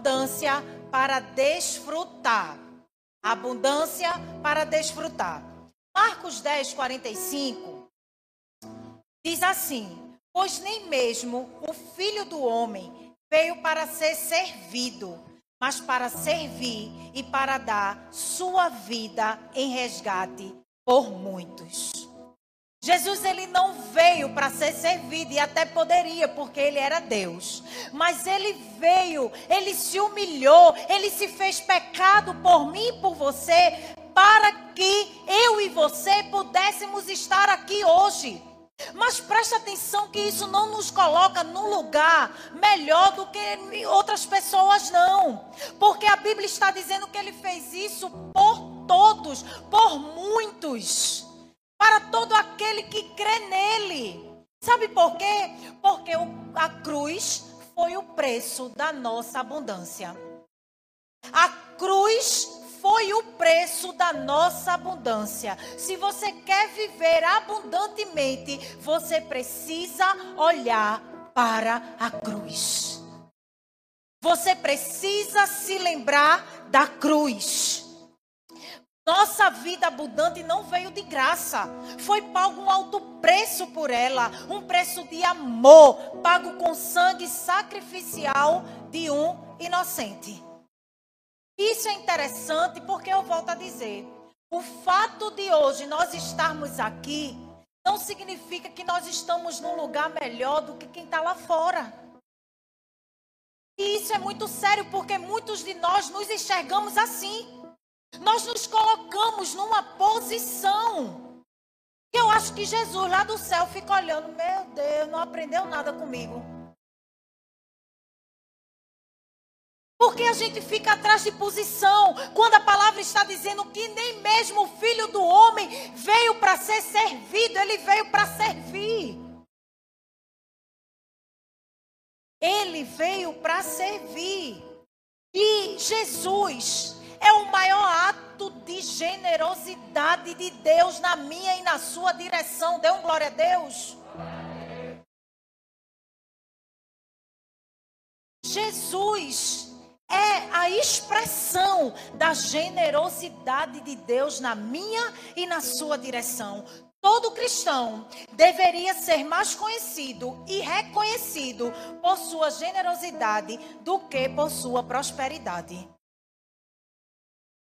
abundância para desfrutar. Abundância para desfrutar. Marcos 10, 45 diz assim: Pois nem mesmo o filho do homem veio para ser servido, mas para servir e para dar sua vida em resgate por muitos. Jesus ele não veio para ser servido e até poderia, porque ele era Deus. Mas ele veio, ele se humilhou, ele se fez pecado por mim e por você, para que eu e você pudéssemos estar aqui hoje. Mas preste atenção que isso não nos coloca num lugar melhor do que outras pessoas, não. Porque a Bíblia está dizendo que ele fez isso por todos, por muitos para todo aquele que crê nele. Sabe por quê? Porque a cruz foi o preço da nossa abundância. A cruz foi o preço da nossa abundância. Se você quer viver abundantemente, você precisa olhar para a cruz. Você precisa se lembrar da cruz. Nossa vida abundante não veio de graça. Foi pago um alto preço por ela. Um preço de amor, pago com sangue sacrificial de um inocente. Isso é interessante porque eu volto a dizer: o fato de hoje nós estarmos aqui não significa que nós estamos num lugar melhor do que quem está lá fora. E isso é muito sério porque muitos de nós nos enxergamos assim. Nós nos colocamos numa posição. que Eu acho que Jesus lá do céu fica olhando, meu Deus, não aprendeu nada comigo. Porque a gente fica atrás de posição, quando a palavra está dizendo que nem mesmo o filho do homem veio para ser servido, ele veio para servir. Ele veio para servir. E Jesus, é o maior ato de generosidade de Deus na minha e na sua direção. Dê um glória a Deus. Jesus é a expressão da generosidade de Deus na minha e na sua direção. Todo cristão deveria ser mais conhecido e reconhecido por sua generosidade do que por sua prosperidade.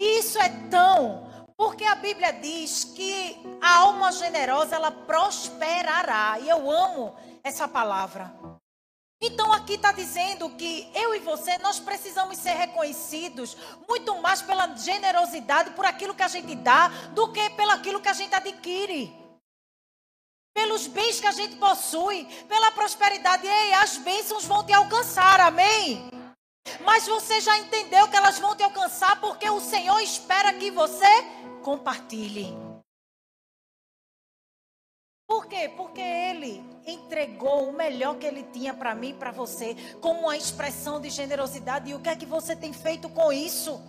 Isso é tão, porque a Bíblia diz que a alma generosa ela prosperará. E eu amo essa palavra. Então aqui está dizendo que eu e você nós precisamos ser reconhecidos muito mais pela generosidade, por aquilo que a gente dá, do que pelo aquilo que a gente adquire. Pelos bens que a gente possui, pela prosperidade. Ei, as bênçãos vão te alcançar, amém? Mas você já entendeu que elas vão te alcançar porque o Senhor espera que você compartilhe. Por quê? Porque Ele entregou o melhor que Ele tinha para mim e para você, como uma expressão de generosidade. E o que é que você tem feito com isso?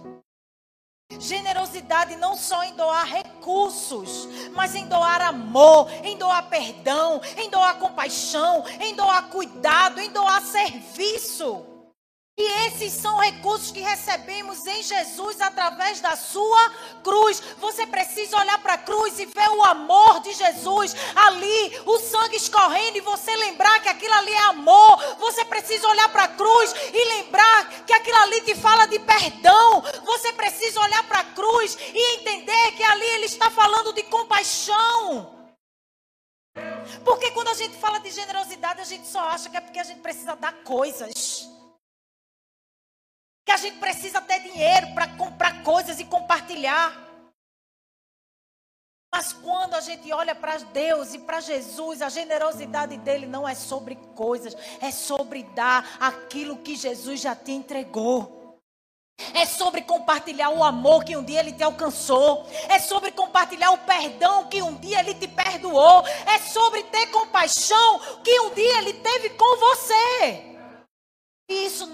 Generosidade não só em doar recursos, mas em doar amor, em doar perdão, em doar compaixão, em doar cuidado, em doar serviço. E esses são recursos que recebemos em Jesus através da sua cruz. Você precisa olhar para a cruz e ver o amor de Jesus ali, o sangue escorrendo e você lembrar que aquilo ali é amor. Você precisa olhar para a cruz e lembrar que aquilo ali te fala de perdão. Você precisa olhar para a cruz e entender que ali ele está falando de compaixão. Porque quando a gente fala de generosidade, a gente só acha que é porque a gente precisa dar coisas que a gente precisa ter dinheiro para comprar coisas e compartilhar. Mas quando a gente olha para Deus e para Jesus, a generosidade dele não é sobre coisas, é sobre dar aquilo que Jesus já te entregou. É sobre compartilhar o amor que um dia ele te alcançou. É sobre compartilhar o perdão que um dia ele te perdoou. É sobre ter compaixão que um dia ele teve com você.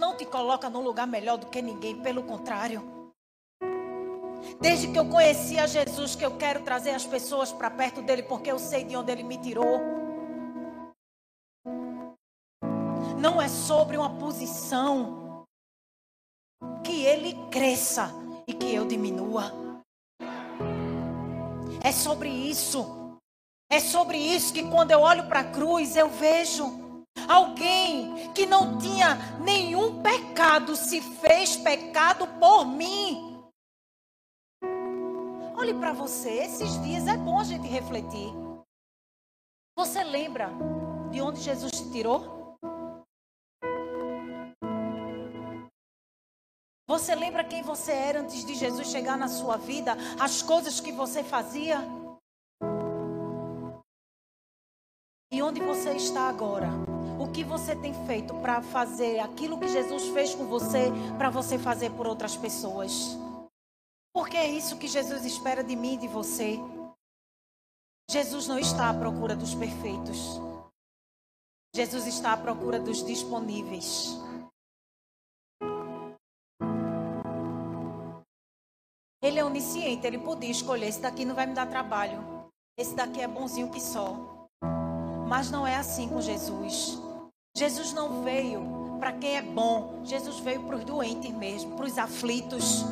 Não te coloca num lugar melhor do que ninguém, pelo contrário. Desde que eu conheci a Jesus, que eu quero trazer as pessoas para perto dele, porque eu sei de onde ele me tirou. Não é sobre uma posição. que ele cresça e que eu diminua. É sobre isso. É sobre isso que quando eu olho para a cruz eu vejo alguém que não tinha nenhum pecado se fez pecado por mim. Olhe para você, esses dias é bom a gente refletir. Você lembra de onde Jesus te tirou? Você lembra quem você era antes de Jesus chegar na sua vida? As coisas que você fazia? E onde você está agora? O que você tem feito para fazer aquilo que Jesus fez com você, para você fazer por outras pessoas? Porque é isso que Jesus espera de mim e de você. Jesus não está à procura dos perfeitos. Jesus está à procura dos disponíveis. Ele é onisciente, ele podia escolher: esse daqui não vai me dar trabalho, esse daqui é bonzinho que só. Mas não é assim com Jesus. Jesus não veio para quem é bom, Jesus veio para os doentes mesmo, para os aflitos,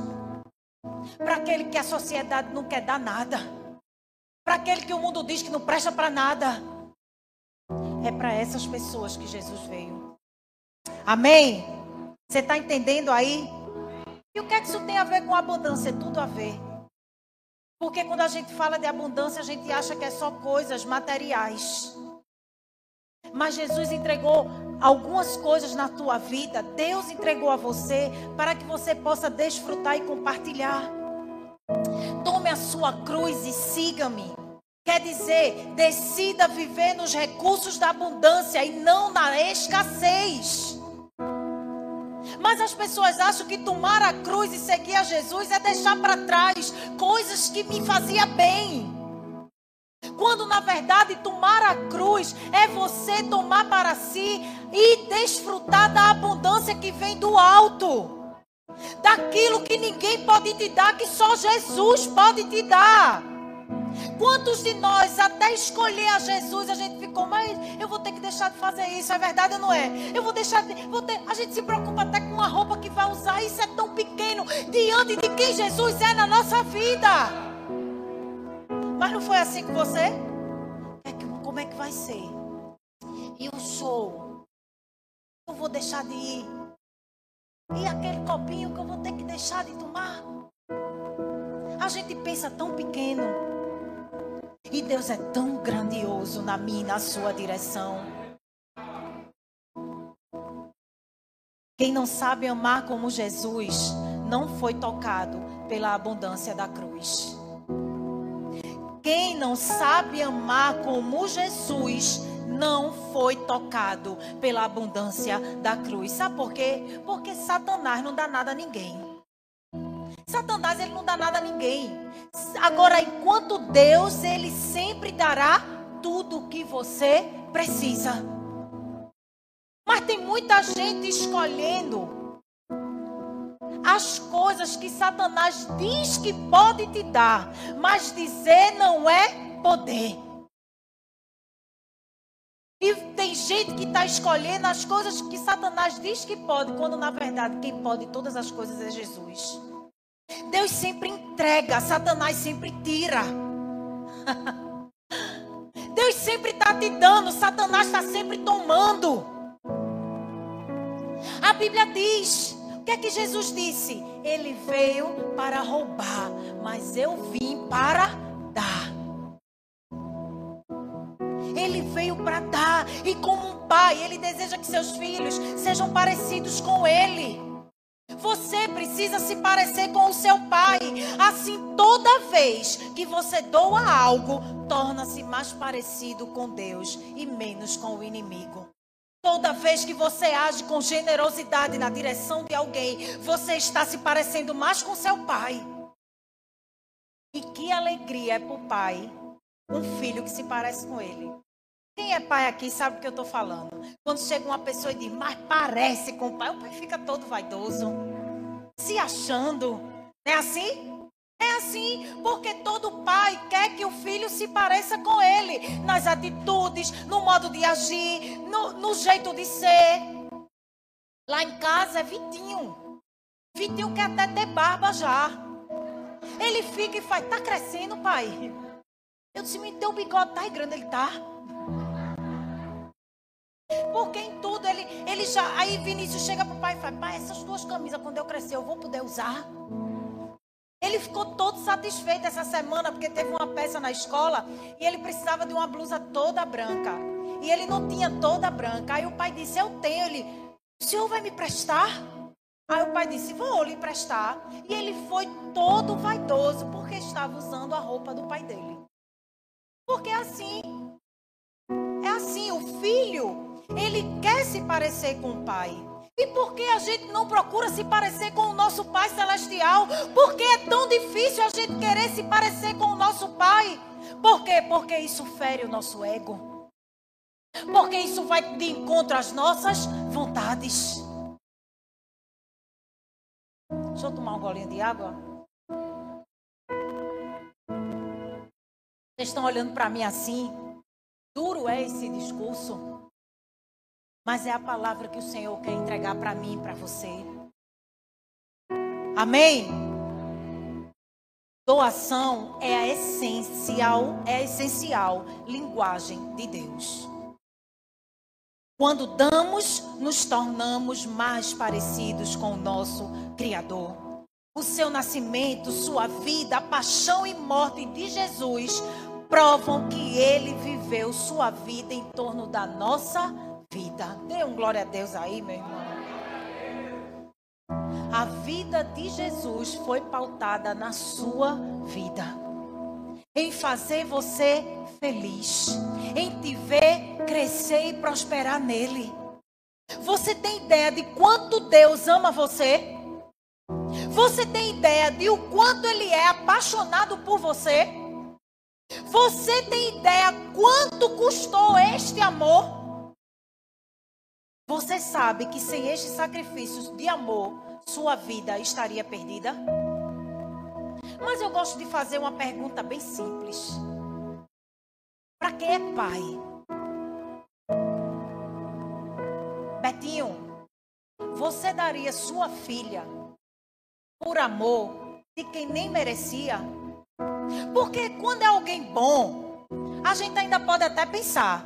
para aquele que a sociedade não quer dar nada. Para aquele que o mundo diz que não presta para nada. É para essas pessoas que Jesus veio. Amém? Você está entendendo aí? E o que é que isso tem a ver com abundância? Tudo a ver. Porque quando a gente fala de abundância, a gente acha que é só coisas materiais. Mas Jesus entregou algumas coisas na tua vida, Deus entregou a você para que você possa desfrutar e compartilhar. Tome a sua cruz e siga-me. Quer dizer, decida viver nos recursos da abundância e não na escassez. Mas as pessoas acham que tomar a cruz e seguir a Jesus é deixar para trás coisas que me fazia bem. Quando na verdade tomar a cruz é você tomar para si e desfrutar da abundância que vem do alto daquilo que ninguém pode te dar, que só Jesus pode te dar. Quantos de nós, até escolher a Jesus, a gente ficou, mas eu vou ter que deixar de fazer isso, é verdade ou não é? Eu vou deixar de. Vou ter, a gente se preocupa até com uma roupa que vai usar, isso é tão pequeno diante de quem Jesus é na nossa vida. Mas não foi assim com você? É como é que vai ser? E o? Eu vou deixar de ir. E aquele copinho que eu vou ter que deixar de tomar? A gente pensa tão pequeno. E Deus é tão grandioso na minha e na sua direção. Quem não sabe amar como Jesus não foi tocado pela abundância da cruz. Quem não sabe amar como Jesus não foi tocado pela abundância da cruz. Sabe por quê? Porque Satanás não dá nada a ninguém. Satanás ele não dá nada a ninguém. Agora, enquanto Deus, ele sempre dará tudo o que você precisa. Mas tem muita gente escolhendo as coisas que Satanás diz que pode te dar, mas dizer não é poder. E tem gente que está escolhendo as coisas que Satanás diz que pode, quando na verdade quem pode todas as coisas é Jesus. Deus sempre entrega, Satanás sempre tira. Deus sempre está te dando, Satanás está sempre tomando. A Bíblia diz: que é que Jesus disse? Ele veio para roubar, mas eu vim para dar. Ele veio para dar. E como um pai, ele deseja que seus filhos sejam parecidos com ele. Você precisa se parecer com o seu pai. Assim, toda vez que você doa algo, torna-se mais parecido com Deus e menos com o inimigo. Toda vez que você age com generosidade na direção de alguém, você está se parecendo mais com seu pai. E que alegria é para o pai um filho que se parece com ele. Quem é pai aqui sabe o que eu estou falando. Quando chega uma pessoa e diz, mas parece com o pai, o pai fica todo vaidoso, se achando. Não é assim? É assim, porque todo pai quer que o filho se pareça com ele, nas atitudes, no modo de agir, no, no jeito de ser. Lá em casa é Vitinho. Vitinho quer até ter barba já. Ele fica e faz, tá crescendo, pai. Eu disse, me teu bigode tá grande, ele tá. Porque em tudo ele, ele já. Aí Vinícius chega pro pai e fala: Pai, essas duas camisas, quando eu crescer, eu vou poder usar. Ele ficou todo satisfeito essa semana porque teve uma peça na escola e ele precisava de uma blusa toda branca. E ele não tinha toda branca. Aí o pai disse: Eu tenho. Ele, o senhor vai me prestar? Aí o pai disse: Vou lhe emprestar. E ele foi todo vaidoso porque estava usando a roupa do pai dele. Porque é assim. É assim. O filho, ele quer se parecer com o pai. E por que a gente não procura se parecer com o nosso Pai Celestial? Por que é tão difícil a gente querer se parecer com o nosso Pai? Por quê? Porque isso fere o nosso ego. Porque isso vai de encontro às nossas vontades. Deixa eu tomar um golinho de água. Vocês estão olhando para mim assim? Duro é esse discurso. Mas é a palavra que o Senhor quer entregar para mim e para você. Amém? Doação é a essencial, é a essencial linguagem de Deus. Quando damos, nos tornamos mais parecidos com o nosso Criador. O seu nascimento, sua vida, a paixão e morte de Jesus provam que ele viveu sua vida em torno da nossa vida. Dê um glória a Deus aí, meu irmão. A vida de Jesus foi pautada na sua vida. Em fazer você feliz. Em te ver crescer e prosperar nele. Você tem ideia de quanto Deus ama você? Você tem ideia de o quanto ele é apaixonado por você? Você tem ideia quanto custou este amor? Você sabe que sem estes sacrifícios de amor, sua vida estaria perdida? Mas eu gosto de fazer uma pergunta bem simples. Para quem é pai? Betinho, você daria sua filha por amor de quem nem merecia? Porque quando é alguém bom, a gente ainda pode até pensar.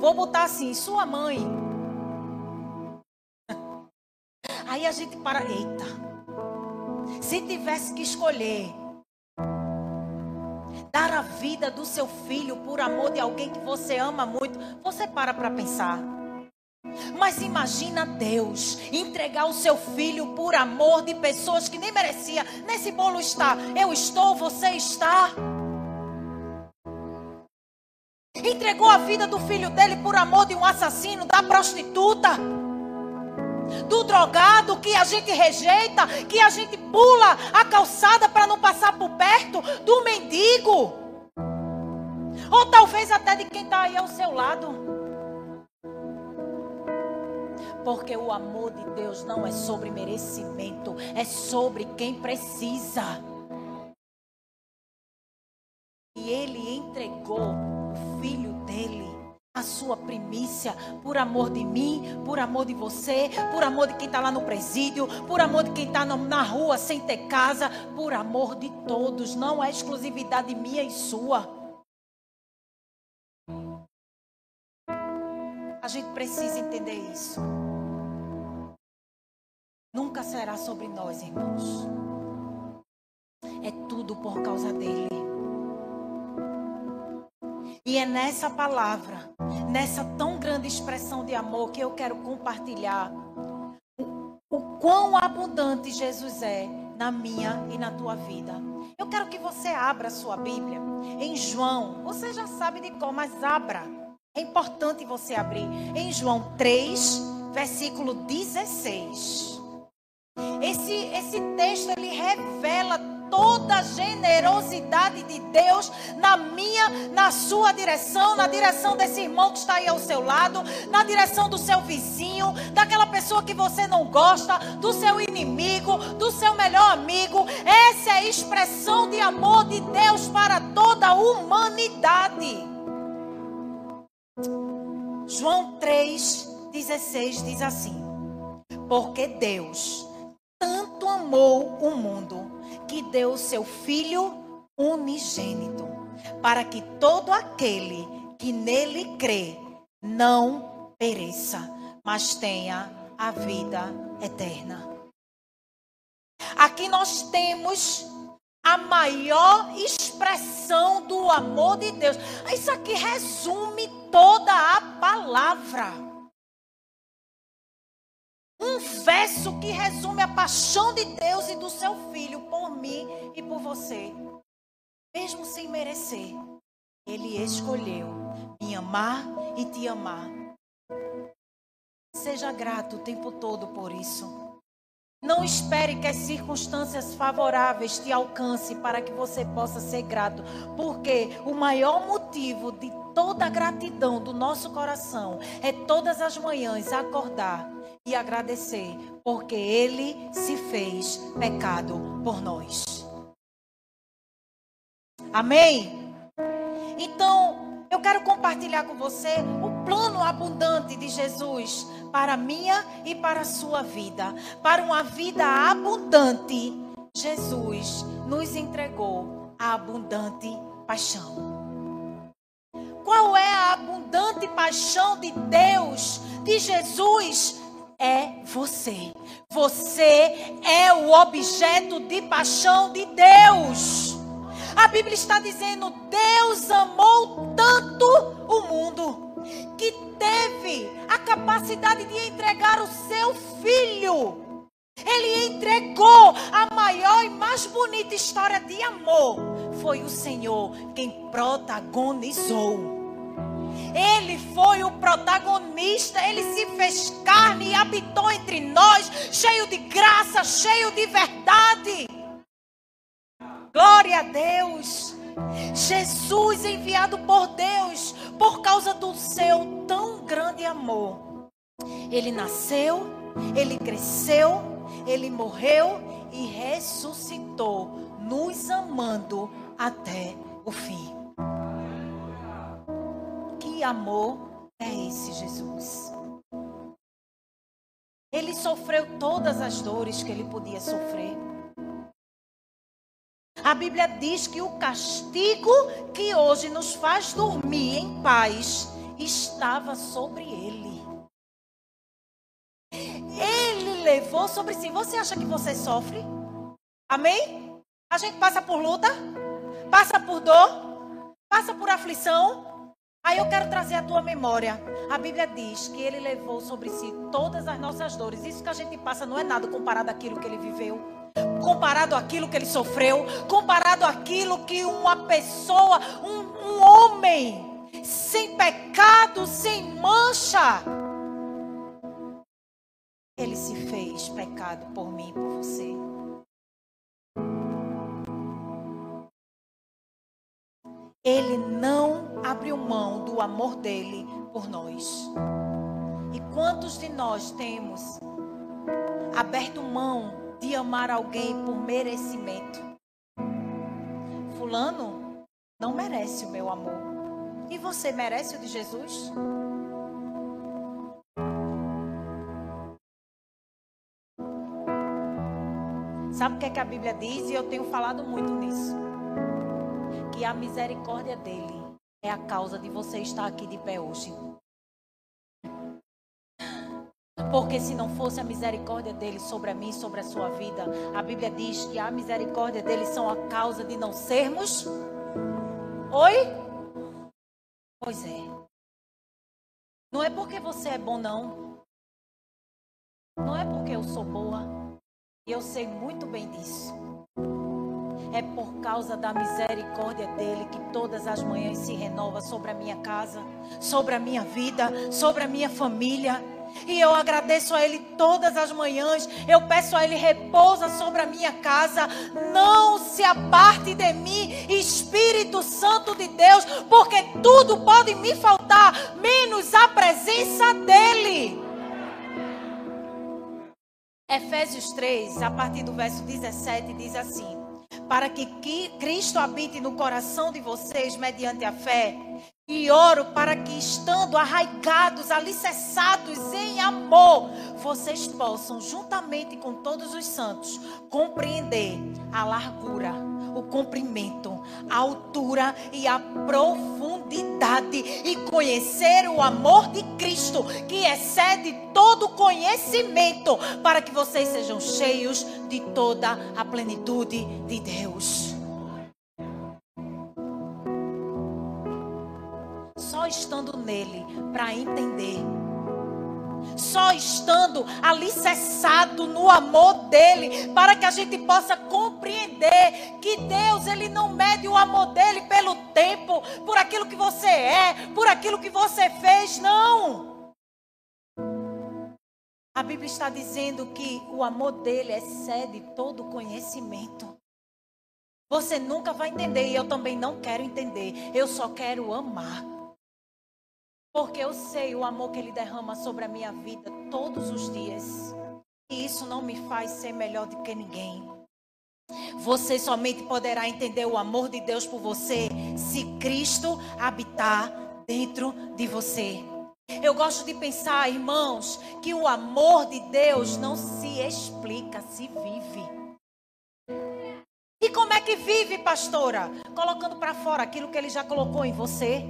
Vou botar assim, sua mãe Aí a gente para, eita. Se tivesse que escolher dar a vida do seu filho por amor de alguém que você ama muito, você para para pensar. Mas imagina Deus entregar o seu filho por amor de pessoas que nem merecia. Nesse bolo está, eu estou, você está. Entregou a vida do filho dele por amor de um assassino, da prostituta do drogado que a gente rejeita, que a gente pula a calçada para não passar por perto, do mendigo, ou talvez até de quem está aí ao seu lado. Porque o amor de Deus não é sobre merecimento, é sobre quem precisa. E Ele entregou o filho dele a sua primícia, por amor de mim, por amor de você, por amor de quem está lá no presídio, por amor de quem está na rua sem ter casa, por amor de todos, não é exclusividade minha e sua. A gente precisa entender isso. Nunca será sobre nós, irmãos. É tudo por causa dele. E é nessa palavra, nessa tão grande expressão de amor que eu quero compartilhar o, o quão abundante Jesus é na minha e na tua vida. Eu quero que você abra a sua Bíblia em João. Você já sabe de qual, mas abra. É importante você abrir em João 3, versículo 16. Esse, esse texto ele revela toda a generosidade de Deus na minha, na sua direção, na direção desse irmão que está aí ao seu lado, na direção do seu vizinho, daquela pessoa que você não gosta, do seu inimigo, do seu melhor amigo. Essa é a expressão de amor de Deus para toda a humanidade. João 3,16 diz assim: Porque Deus tanto amou o mundo que deu o seu Filho unigênito, para que todo aquele que nele crê não pereça, mas tenha a vida eterna. Aqui nós temos a maior expressão do amor de Deus. Isso aqui resume toda a palavra. Um verso que resume a paixão de Deus e do seu mim e por você. Mesmo sem merecer, ele escolheu me amar e te amar. Seja grato o tempo todo por isso. Não espere que as circunstâncias favoráveis te alcancem para que você possa ser grato, porque o maior motivo de toda a gratidão do nosso coração é todas as manhãs acordar e agradecer, porque Ele se fez pecado por nós. Amém? Então, eu quero compartilhar com você o plano abundante de Jesus para a minha e para a sua vida. Para uma vida abundante, Jesus nos entregou a abundante paixão. Qual é a abundante paixão de Deus, de Jesus? É você. Você é o objeto de paixão de Deus. A Bíblia está dizendo: Deus amou tanto o mundo que teve a capacidade de entregar o seu filho. Ele entregou a maior e mais bonita história de amor. Foi o Senhor quem protagonizou. Ele foi o protagonista, ele se fez carne e habitou entre nós, cheio de graça, cheio de verdade. Glória a Deus. Jesus enviado por Deus por causa do seu tão grande amor. Ele nasceu, ele cresceu, ele morreu e ressuscitou, nos amando até o fim. Que amor é esse, Jesus? Ele sofreu todas as dores que ele podia sofrer. A Bíblia diz que o castigo que hoje nos faz dormir em paz estava sobre ele. Ele levou sobre si. Você acha que você sofre? Amém? A gente passa por luta, passa por dor, passa por aflição. Aí eu quero trazer a tua memória. A Bíblia diz que ele levou sobre si todas as nossas dores. Isso que a gente passa não é nada comparado àquilo que ele viveu comparado àquilo que ele sofreu, comparado àquilo que uma pessoa, um, um homem, sem pecado, sem mancha, ele se fez pecado por mim e por você. Ele não abriu mão do amor dele por nós. E quantos de nós temos aberto mão de amar alguém por merecimento. Fulano não merece o meu amor. E você merece o de Jesus? Sabe o que, é que a Bíblia diz? E eu tenho falado muito nisso. Que a misericórdia dele é a causa de você estar aqui de pé hoje. Porque se não fosse a misericórdia dele sobre a mim, sobre a sua vida, a Bíblia diz que a misericórdia dele são a causa de não sermos. Oi? Pois é. Não é porque você é bom, não. Não é porque eu sou boa. E eu sei muito bem disso. É por causa da misericórdia dele que todas as manhãs se renova sobre a minha casa, sobre a minha vida, sobre a minha família. E eu agradeço a Ele todas as manhãs. Eu peço a Ele repousa sobre a minha casa. Não se aparte de mim, Espírito Santo de Deus, porque tudo pode me faltar, menos a presença dEle. Efésios 3, a partir do verso 17, diz assim: Para que Cristo habite no coração de vocês mediante a fé E oro para que, estando arraigados, alicerçados em amor, vocês possam, juntamente com todos os santos, compreender a largura, o comprimento, a altura e a profundidade e conhecer o amor de Cristo, que excede todo conhecimento, para que vocês sejam cheios de toda a plenitude de Deus. Só estando nele para entender. Só estando alicerçado no amor dele, para que a gente possa compreender que Deus, ele não mede o amor dele pelo tempo, por aquilo que você é, por aquilo que você fez, não. A Bíblia está dizendo que o amor dele excede todo conhecimento. Você nunca vai entender e eu também não quero entender. Eu só quero amar. Porque eu sei o amor que Ele derrama sobre a minha vida todos os dias. E isso não me faz ser melhor do que ninguém. Você somente poderá entender o amor de Deus por você se Cristo habitar dentro de você. Eu gosto de pensar, irmãos, que o amor de Deus não se explica, se vive. E como é que vive, pastora? Colocando para fora aquilo que ele já colocou em você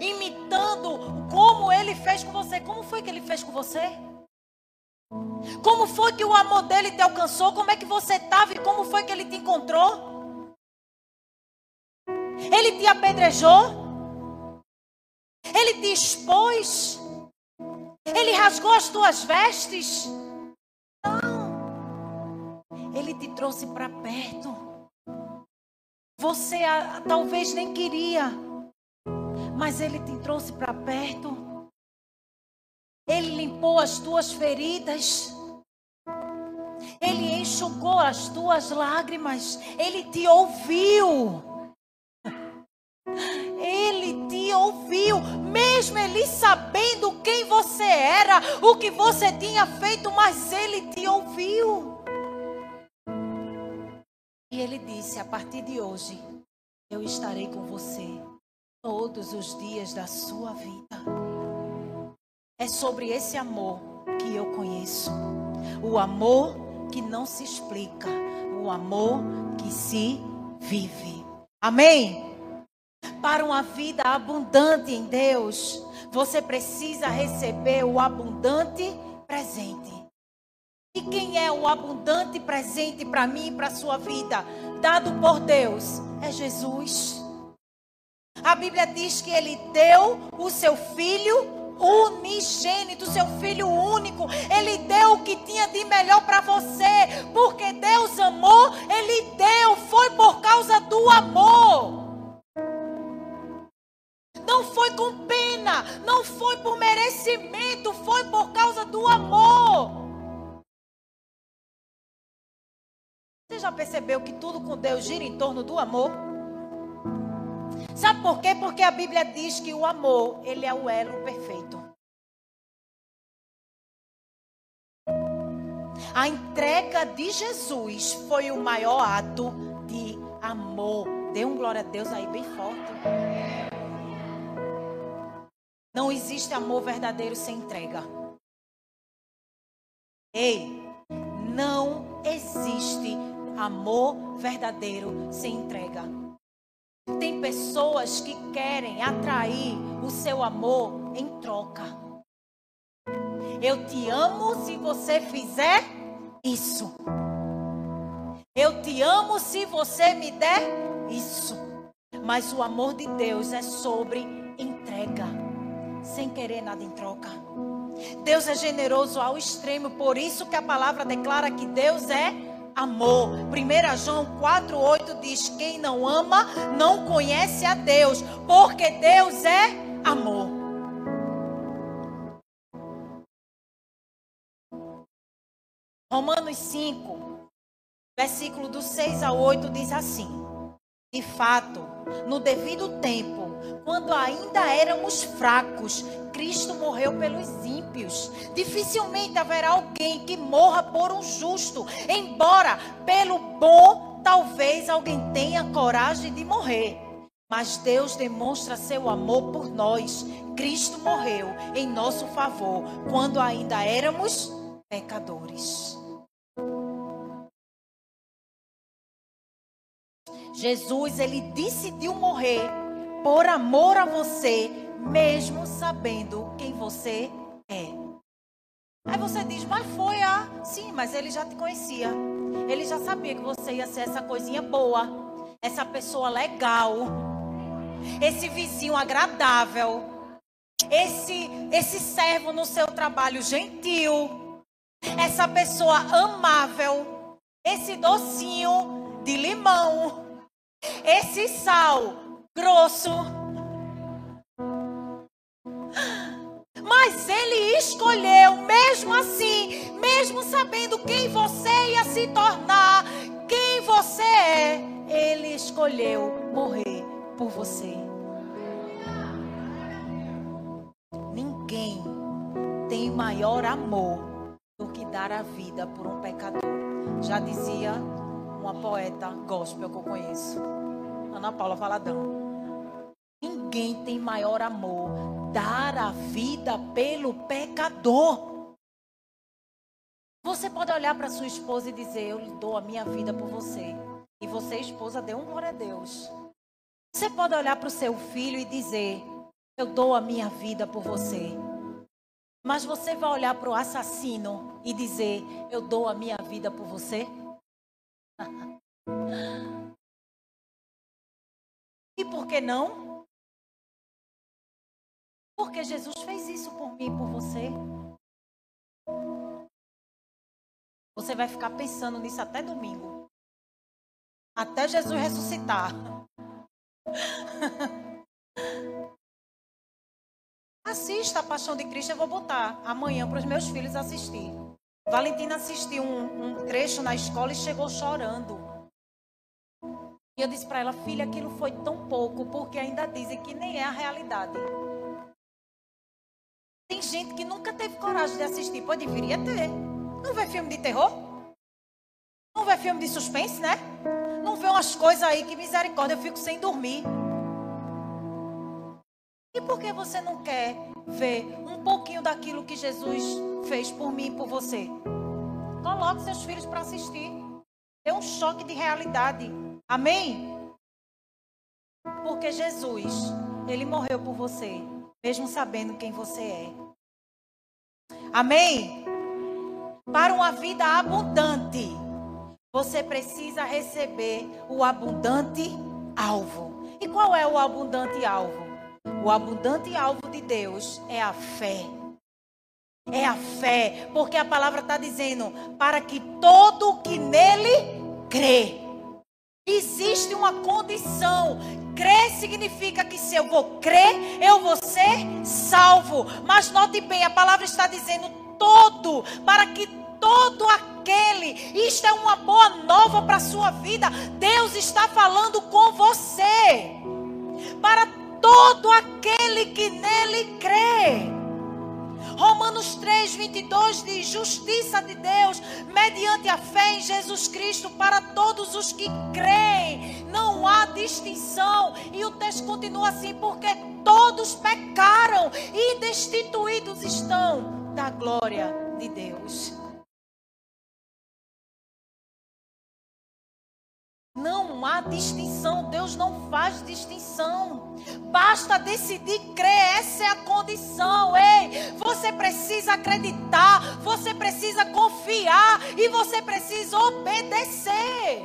imitando como ele fez com você. Como foi que ele fez com você? Como foi que o amor dele te alcançou? Como é que você estava e como foi que ele te encontrou? Ele te apedrejou? Ele te expôs? Ele rasgou as tuas vestes? Não. Ele te trouxe para perto. Você talvez nem queria mas Ele te trouxe para perto. Ele limpou as tuas feridas. Ele enxugou as tuas lágrimas. Ele te ouviu. Ele te ouviu, mesmo ele sabendo quem você era, o que você tinha feito, mas ele te ouviu. E ele disse: A partir de hoje, eu estarei com você todos os dias da sua vida. É sobre esse amor que eu conheço. O amor que não se explica, o amor que se vive. Amém? Para uma vida abundante em Deus, você precisa receber o abundante presente. E quem é o abundante presente para mim e para a sua vida, dado por Deus? É Jesus. A Bíblia diz que ele deu o seu filho unigênito, seu filho único. Ele deu o que tinha de melhor para você, porque Deus amou, ele deu, foi por causa do amor. Não foi com pena, não foi por merecimento, foi por causa do amor. Você já percebeu que tudo com Deus gira em torno do amor? Sabe por quê? Porque a Bíblia diz que o amor, ele é o elo perfeito. A entrega de Jesus foi o maior ato de amor. Dê um glória a Deus aí bem forte. Não existe amor verdadeiro sem entrega. Ei, não existe amor verdadeiro sem entrega. Tem pessoas que querem atrair o seu amor em troca. Eu te amo se você fizer isso. Eu te amo se você me der isso. Mas o amor de Deus é sobre entrega, sem querer nada em troca. Deus é generoso ao extremo, por isso que a palavra declara que Deus é amor. 1 João 4,8 diz: Quem não ama não conhece a Deus, porque Deus é amor. Romanos 5, versículo do 6 ao 8 diz assim: De fato, no devido tempo, quando ainda éramos fracos, Cristo morreu pelos ímpios. Dificilmente haverá alguém que morra por um justo, embora pelo bom talvez alguém tenha coragem de morrer. Mas Deus demonstra seu amor por nós. Cristo morreu em nosso favor quando ainda éramos pecadores. Jesus, ele decidiu morrer por amor a você, mesmo sabendo quem você é. Aí você diz, mas foi a. Sim, mas ele já te conhecia. Ele já sabia que você ia ser essa coisinha boa, essa pessoa legal, esse vizinho agradável, esse, esse servo no seu trabalho gentil, essa pessoa amável, esse docinho de limão, esse sal grosso. Mas ele escolheu, mesmo assim, mesmo sabendo quem você ia se tornar, quem você é, ele escolheu morrer por você. Ninguém tem maior amor do que dar a vida por um pecador. Já dizia uma poeta gospel que eu conheço, Ana Paula Valadão. Ninguém tem maior amor dar a vida pelo pecador. Você pode olhar para sua esposa e dizer: Eu lhe dou a minha vida por você. E você, esposa, dê um glória a Deus. Você pode olhar para o seu filho e dizer: Eu dou a minha vida por você. Mas você vai olhar para o assassino e dizer: Eu dou a minha vida por você? E por que não? Porque Jesus fez isso por mim e por você. Você vai ficar pensando nisso até domingo. Até Jesus ressuscitar. Assista a Paixão de Cristo, eu vou botar amanhã para os meus filhos assistir. Valentina assistiu um, um trecho na escola e chegou chorando. E eu disse para ela, filha, aquilo foi tão pouco, porque ainda dizem que nem é a realidade. Tem gente que nunca teve coragem de assistir, pô, deveria ter. Não vê filme de terror? Não vê filme de suspense, né? Não vê umas coisas aí que misericórdia, eu fico sem dormir. E por que você não quer ver um pouquinho daquilo que Jesus fez por mim e por você? Coloque seus filhos para assistir. É um choque de realidade. Amém? Porque Jesus, ele morreu por você, mesmo sabendo quem você é. Amém? Para uma vida abundante, você precisa receber o abundante alvo. E qual é o abundante alvo? O abundante alvo de Deus é a fé. É a fé, porque a palavra está dizendo: para que todo que nele crê. Existe uma condição. Crer significa que se eu vou crer, eu vou ser salvo. Mas note bem, a palavra está dizendo todo, para que todo aquele, isto é uma boa nova para a sua vida. Deus está falando com você. Para todo aquele que nele crê. Romanos 3, 22 diz: Justiça de Deus mediante a fé em Jesus Cristo para todos os que creem. Não há distinção. E o texto continua assim: porque todos pecaram e destituídos estão da glória de Deus. Há distinção, Deus não faz distinção. Basta decidir crer, essa é a condição. Ei, você precisa acreditar, você precisa confiar e você precisa obedecer.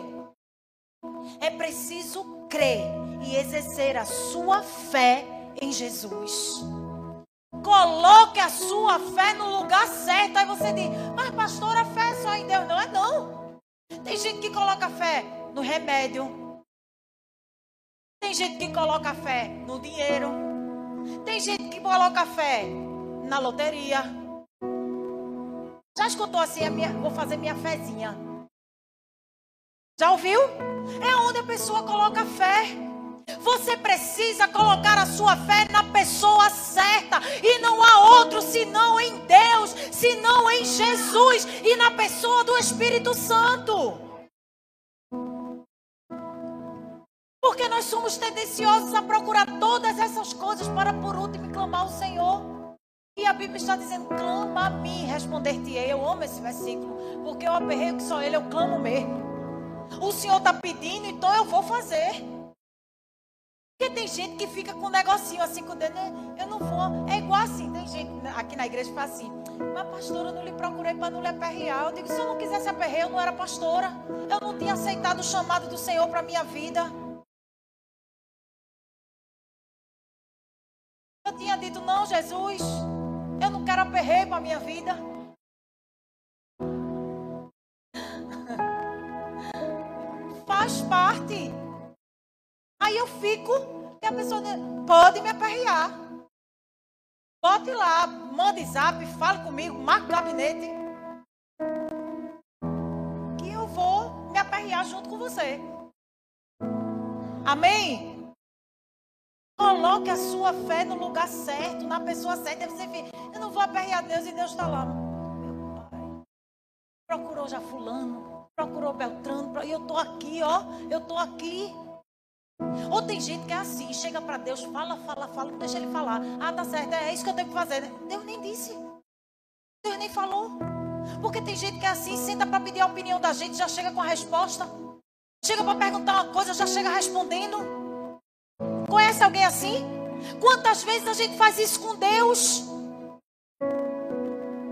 É preciso crer e exercer a sua fé em Jesus. Coloque a sua fé no lugar certo. Aí você diz, mas pastor, a fé é só em Deus. Não é não. Tem gente que coloca fé no remédio. Tem gente que coloca fé no dinheiro. Tem gente que coloca fé na loteria. Já escutou assim? Minha, vou fazer minha fezinha. Já ouviu? É onde a pessoa coloca fé. Você precisa colocar a sua fé na pessoa certa. E não há outro senão em Deus, senão em Jesus e na pessoa do Espírito Santo. Porque nós somos tendenciosos a procurar todas essas coisas para por último clamar ao Senhor. E a Bíblia está dizendo: clama a mim, responder-te-ei. Eu amo esse versículo, porque eu aperreio que só Ele, eu clamo mesmo. O Senhor está pedindo, então eu vou fazer. Tem gente que fica com um negocinho assim com o dedo, né? eu não vou. É igual assim, tem gente aqui na igreja que fala assim, mas pastora, eu não lhe procurei para não lhe aperrear. Eu digo, se eu não quisesse aperrear, eu não era pastora. Eu não tinha aceitado o chamado do Senhor para minha vida. Eu tinha dito, não, Jesus, eu não quero aperreio para minha vida. Faz parte. Aí eu fico, a pessoa pode me aperrear. Bote lá, mande zap, fale comigo, marque o gabinete. Que eu vou me aperrear junto com você. Amém? Coloque a sua fé no lugar certo, na pessoa certa. Você fica, eu não vou aperrear Deus e Deus está lá. Meu pai. Procurou já fulano, procurou Beltrano, e eu estou aqui, ó. Eu estou aqui. Ou tem gente que é assim, chega para Deus, fala, fala, fala, não deixa ele falar. Ah, tá certo, é isso que eu tenho que fazer. Deus nem disse. Deus nem falou. Porque tem gente que é assim, senta para pedir a opinião da gente, já chega com a resposta. Chega para perguntar uma coisa, já chega respondendo. Conhece alguém assim? Quantas vezes a gente faz isso com Deus?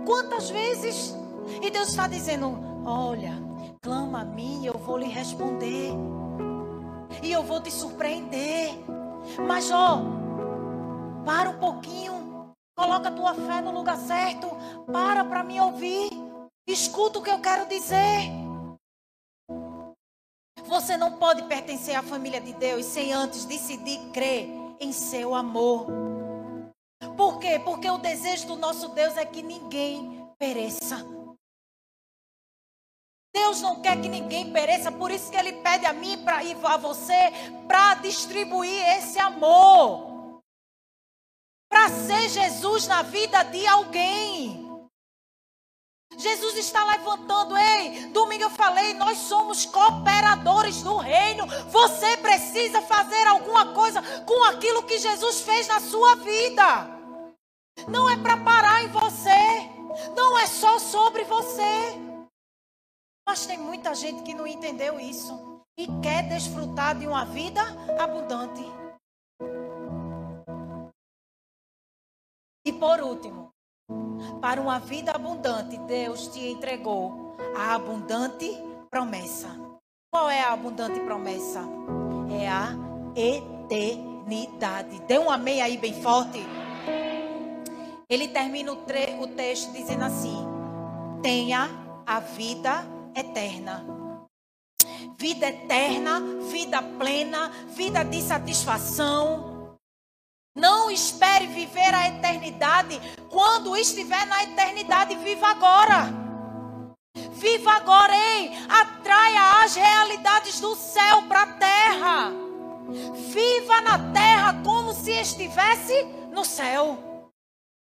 Quantas vezes? E Deus está dizendo: Olha, clama a mim, eu vou lhe responder e eu vou te surpreender. Mas ó, para um pouquinho, coloca a tua fé no lugar certo, para para me ouvir, escuta o que eu quero dizer. Você não pode pertencer à família de Deus sem antes decidir crer em seu amor. Por quê? Porque o desejo do nosso Deus é que ninguém pereça. Deus não quer que ninguém pereça, por isso que Ele pede a mim para ir a você para distribuir esse amor, para ser Jesus na vida de alguém. Jesus está levantando, ei, domingo eu falei, nós somos cooperadores do reino. Você precisa fazer alguma coisa com aquilo que Jesus fez na sua vida. Não é para parar em você, não é só sobre você. Mas tem muita gente que não entendeu isso e quer desfrutar de uma vida abundante. E por último, para uma vida abundante, Deus te entregou a abundante promessa. Qual é a abundante promessa? É a eternidade. Dê um amém aí bem forte. Ele termina o, o texto dizendo assim: tenha a vida eterna. Vida eterna, vida plena, vida de satisfação. Não espere viver a eternidade quando estiver na eternidade. Viva agora. Viva agora, hein? Atraia as realidades do céu para a terra. Viva na terra como se estivesse no céu.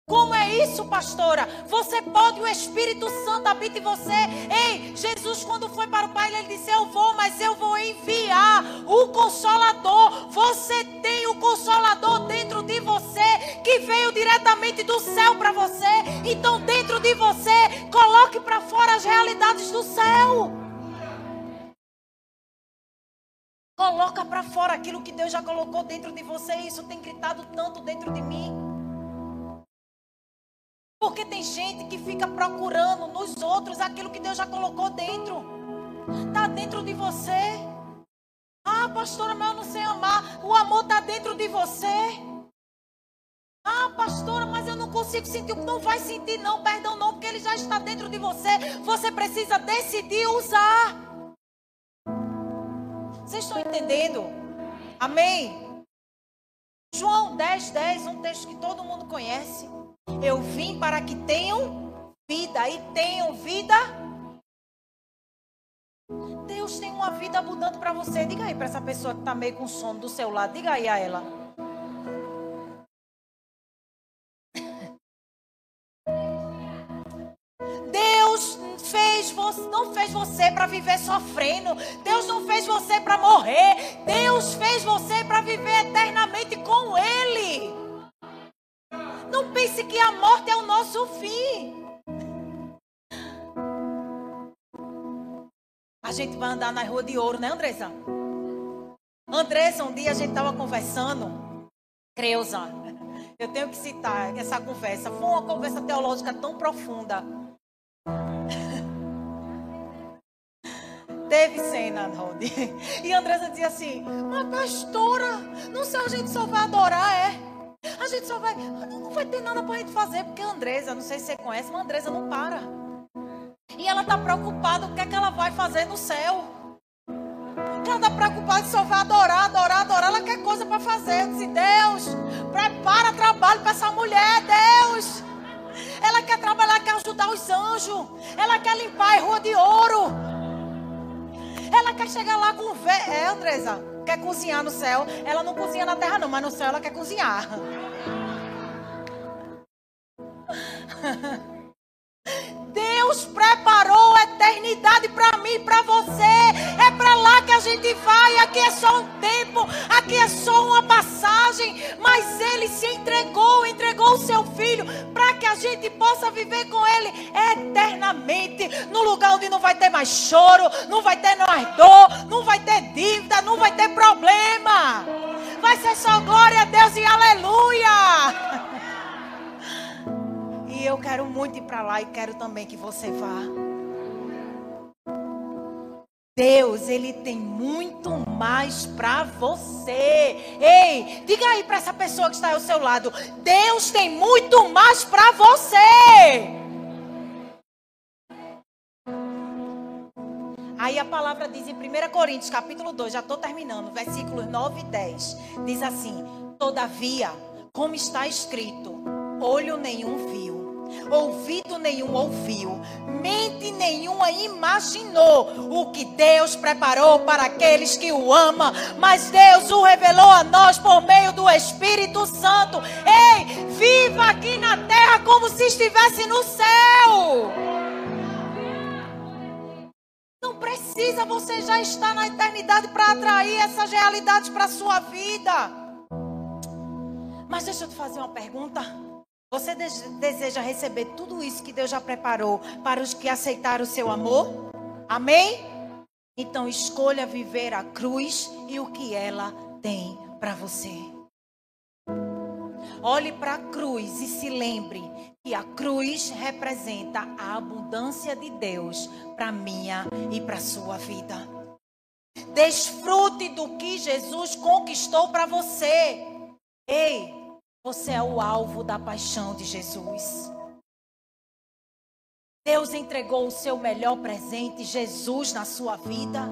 Como é isso, pastora? Você pode, o Espírito Santo habita em você. Ei, Jesus, quando foi para o Pai, ele disse: Eu vou, mas eu vou enviar o Consolador. Você tem o Consolador dentro de você, que veio diretamente do céu para você. Então, dentro de você, coloque para fora as realidades do céu. Coloca para fora aquilo que Deus já colocou dentro de você. Isso tem gritado tanto dentro de mim. Gente que fica procurando nos outros aquilo que Deus já colocou dentro. Está dentro de você. Ah, pastora, mas eu não sei amar. O amor está dentro de você. Ah, pastora, mas eu não consigo sentir. Não vai sentir, não, perdão, não, porque ele já está dentro de você. Você precisa decidir usar. Vocês estão entendendo? Amém? João 10, 10, um texto que todo mundo conhece. Eu vim para que tenham vida e tenham vida. Deus tem uma vida abundante para você. Diga aí para essa pessoa que está meio com sono do seu lado. Diga aí a ela. Deus fez você não fez você para viver sofrendo. Deus não fez você para morrer. Deus fez você para viver eternamente com Ele. Que a morte é o nosso fim. A gente vai andar na rua de ouro, né, Andressa? Andressa, um dia a gente estava conversando. Creuza, eu tenho que citar essa conversa. Foi uma conversa teológica tão profunda. Teve cena, Rodi. E Andressa dizia assim: Mas pastora, não sei, a gente só vai adorar, é? A gente só vai. Não vai ter nada pra gente fazer, porque a Andressa, não sei se você conhece, mas a Andressa não para. E ela tá preocupada o que é que ela vai fazer no céu. Ela está preocupada só vai adorar, adorar, adorar. Ela quer coisa para fazer. Eu disse, Deus, prepara trabalho para essa mulher, Deus. Ela quer trabalhar, quer ajudar os anjos. Ela quer limpar a rua de ouro. Ela quer chegar lá com ve... É, Andresa, quer cozinhar no céu. Ela não cozinha na terra, não, mas no céu ela quer cozinhar. Deus preparou a eternidade para mim e para você. É para lá que a gente vai. Aqui é só um tempo, aqui é só uma passagem. Mas Ele se entregou, entregou o seu filho para que a gente possa viver com Ele eternamente. No lugar onde não vai ter mais choro, não vai ter mais dor, não vai ter dívida, não vai ter problema. Vai ser só glória a Deus e aleluia. Eu quero muito ir para lá e quero também que você vá. Deus, ele tem muito mais para você. Ei, diga aí para essa pessoa que está ao seu lado, Deus tem muito mais para você. Aí a palavra diz em 1 Coríntios, capítulo 2, já estou terminando, versículos 9 e 10. Diz assim: Todavia, como está escrito, olho nenhum viu ouvido nenhum ouviu, mente nenhuma imaginou o que Deus preparou para aqueles que o amam, mas Deus o revelou a nós por meio do Espírito Santo. Ei, viva aqui na terra como se estivesse no céu. Não precisa você já estar na eternidade para atrair essas realidades para a sua vida. Mas deixa eu te fazer uma pergunta. Você deseja receber tudo isso que Deus já preparou para os que aceitaram o seu amor? Amém? Então escolha viver a cruz e o que ela tem para você. Olhe para a cruz e se lembre que a cruz representa a abundância de Deus para minha e para sua vida. Desfrute do que Jesus conquistou para você. Ei, você é o alvo da paixão de Jesus. Deus entregou o seu melhor presente, Jesus, na sua vida.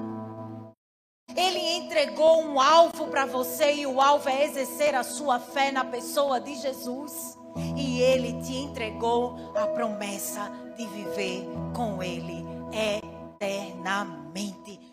Ele entregou um alvo para você e o alvo é exercer a sua fé na pessoa de Jesus. E ele te entregou a promessa de viver com ele eternamente.